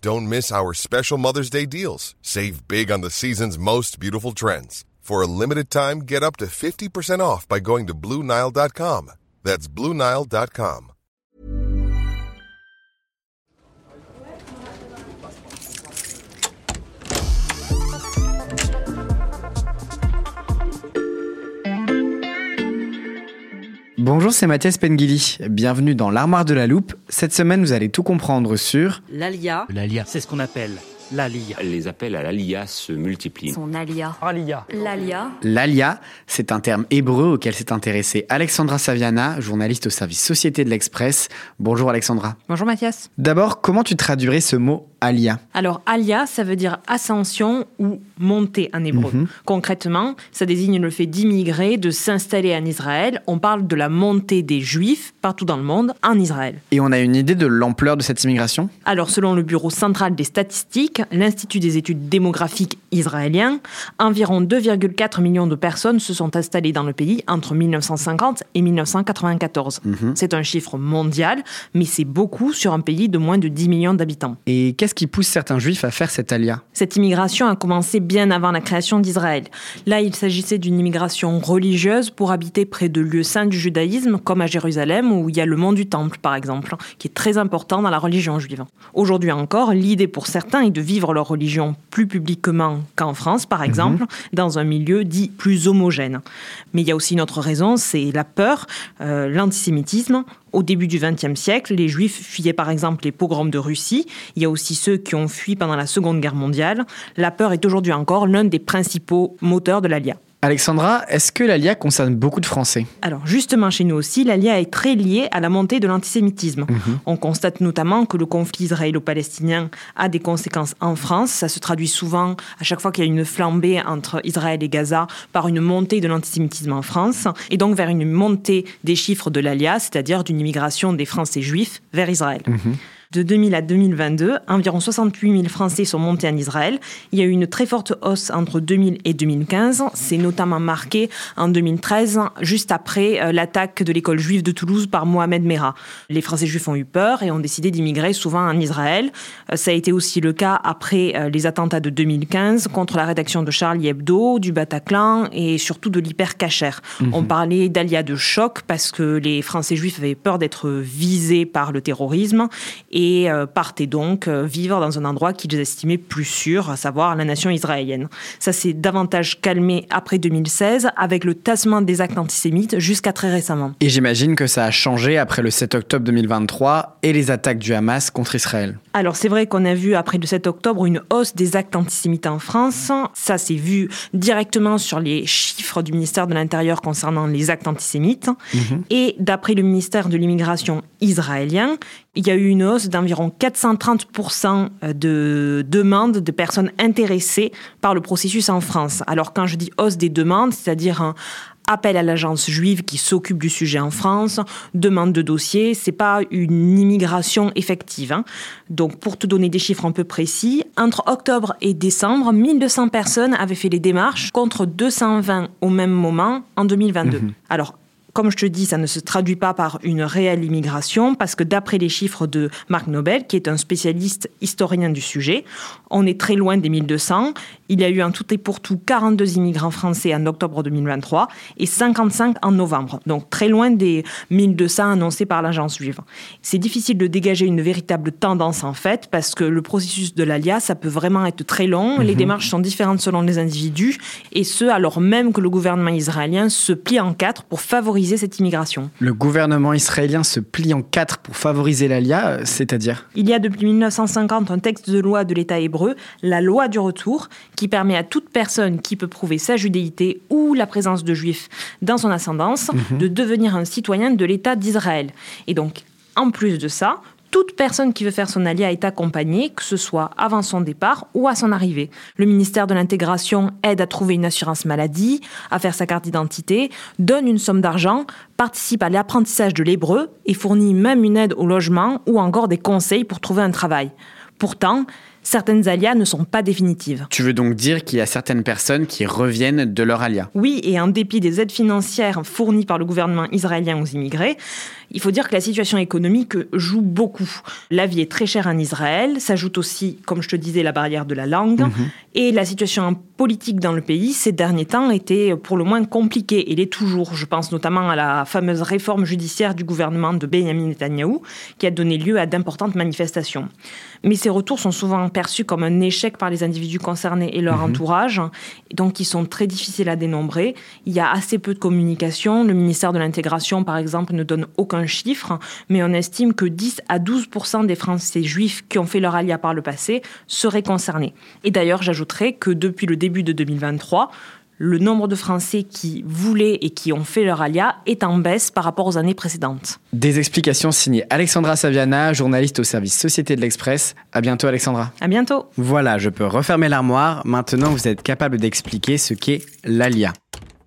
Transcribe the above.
Don't miss our special Mother's Day deals. Save big on the season's most beautiful trends. For a limited time, get up to 50% off by going to BlueNile.com. That's BlueNile.com. Bonjour, c'est Mathias Pengili. Bienvenue dans l'armoire de la loupe. Cette semaine, vous allez tout comprendre sur L'ALIA, L'ALIA, c'est ce qu'on appelle l'ALIA. Les appels à l'ALIA se multiplient. Son alia. ALIA. L'alia. l'ALIA. C'est un terme hébreu auquel s'est intéressée Alexandra Saviana, journaliste au service Société de l'Express. Bonjour Alexandra. Bonjour Mathias. D'abord, comment tu traduirais ce mot ALIA Alors, alia, ça veut dire ascension ou montée en hébreu. Concrètement, ça désigne le fait d'immigrer, de s'installer en Israël. On parle de la montée des Juifs partout dans le monde en Israël. Et on a une idée de l'ampleur de cette immigration? Alors, selon le Bureau central des statistiques, l'Institut des études démographiques israélien, environ 2,4 millions de personnes se sont installées dans le pays entre 1950 et 1994. C'est un chiffre mondial, mais c'est beaucoup sur un pays de moins de 10 millions d'habitants. Et qu'est-ce qui pousse certains juifs à faire cette ALIA? Cette immigration a commencé bien avant la création d'Israël. Là, il s'agissait d'une immigration religieuse pour habiter près de lieux saints du judaïsme, comme à Jérusalem, où il y a le mont du Temple, par exemple, qui est très important dans la religion juive. Aujourd'hui encore, l'idée pour certains est de vivre leur religion plus publiquement qu'en France, par exemple, dans un milieu dit plus homogène. Mais il y a aussi une autre raison, c'est la peur, euh, l'antisémitisme. Au début du XXe siècle, les Juifs fuyaient par exemple les pogroms de Russie. Il y a aussi ceux qui ont fui pendant la Seconde Guerre mondiale. La peur est aujourd'hui encore l'un des principaux moteurs de l'ALIA. Alexandra, est-ce que l'ALIA concerne beaucoup de Français? Alors justement, chez nous aussi, l'ALIA est très liée à la montée de l'antisémitisme. On constate notamment que le conflit israélo-palestinien a des conséquences en France. Ça se traduit souvent, à chaque fois qu'il y a une flambée entre Israël et Gaza, par une montée de l'antisémitisme en France, et donc vers une montée des chiffres de l'ALIA, c'est-à-dire d'une immigration des Français juifs vers Israël. De 2000 à 2022, environ 68 000 Français sont montés en Israël. Il y a eu une très forte hausse entre 2000 et 2015. C'est notamment marqué en 2013, juste après euh, l'attaque de l'école juive de Toulouse par Mohamed Merah. Les Français juifs ont eu peur et ont décidé d'immigrer souvent en Israël. Euh, Ça a été aussi le cas après euh, les attentats de 2015 contre la rédaction de Charlie Hebdo, du Bataclan et surtout de l'hypercacher. On parlait d'alia de choc parce que les Français juifs avaient peur d'être visés par le terrorisme et euh, partaient donc euh, vivre dans un endroit qu'ils estimaient plus sûr, à savoir la nation israélienne. Ça s'est davantage calmé après 2016 avec le tassement des actes antisémites jusqu'à très récemment. Et j'imagine que ça a changé après le 7 octobre 2023 et les attaques du Hamas contre Israël. Alors c'est vrai qu'on a vu après le 7 octobre une hausse des actes antisémites en France. Ça s'est vu directement sur les chiffres du ministère de l'Intérieur concernant les actes antisémites. Et d'après le ministère de l'immigration israélien, il y a eu une hausse d'environ 430% de demandes de personnes intéressées par le processus en France. Alors quand je dis hausse des demandes, c'est-à-dire un appel à l'agence juive qui s'occupe du sujet en France, demande de dossier, c'est pas une immigration effective. hein. Donc pour te donner des chiffres un peu précis, entre octobre et décembre, 1200 personnes avaient fait les démarches contre 220 au même moment en 2022. Alors comme je te dis, ça ne se traduit pas par une réelle immigration, parce que d'après les chiffres de Marc Nobel, qui est un spécialiste historien du sujet, on est très loin des 1200. Il y a eu en tout et pour tout 42 immigrants français en octobre 2023 et 55 en novembre, donc très loin des 1200 annoncés par l'agence juive. C'est difficile de dégager une véritable tendance en fait, parce que le processus de l'ALIA, ça peut vraiment être très long. Les mhm. démarches sont différentes selon les individus, et ce, alors même que le gouvernement israélien se plie en quatre pour favoriser cette immigration. Le gouvernement israélien se plie en quatre pour favoriser l'ALIA, euh, c'est-à-dire? Il y a depuis 1950 un texte de loi de l'État hébreu, la loi du retour, qui permet à toute personne qui peut prouver sa judéité ou la présence de juifs dans son ascendance mhm. de devenir un citoyen de l'État d'Israël. Et donc, en plus de ça, toute personne qui veut faire son alia est accompagnée, que ce soit avant son départ ou à son arrivée. Le ministère de l'Intégration aide à trouver une assurance maladie, à faire sa carte d'identité, donne une somme d'argent, participe à l'apprentissage de l'hébreu et fournit même une aide au logement ou encore des conseils pour trouver un travail. Pourtant, certaines alias ne sont pas définitives. Tu veux donc dire qu'il y a certaines personnes qui reviennent de leur alia Oui, et en dépit des aides financières fournies par le gouvernement israélien aux immigrés, il faut dire que la situation économique joue beaucoup. La vie est très chère en Israël, s'ajoute aussi, comme je te disais, la barrière de la langue, mhm. et la situation politique dans le pays ces derniers temps était pour le moins compliquée, et l'est toujours. Je pense notamment à la fameuse réforme judiciaire du gouvernement de Benjamin Netanyahu, qui a donné lieu à d'importantes manifestations. Mais ces retours sont souvent perçus comme un échec par les individus concernés et leur mhm. entourage, donc ils sont très difficiles à dénombrer. Il y a assez peu de communication. Le ministère de l'Intégration, par exemple, ne donne aucun chiffre, mais on estime que 10 à 12 des Français juifs qui ont fait leur alia par le passé seraient concernés. Et d'ailleurs, j'ajouterais que depuis le début de 2023, le nombre de Français qui voulaient et qui ont fait leur alia est en baisse par rapport aux années précédentes. Des explications signées Alexandra Saviana, journaliste au service Société de l'Express. À bientôt Alexandra. À bientôt. Voilà, je peux refermer l'armoire. Maintenant, vous êtes capable d'expliquer ce qu'est l'alia.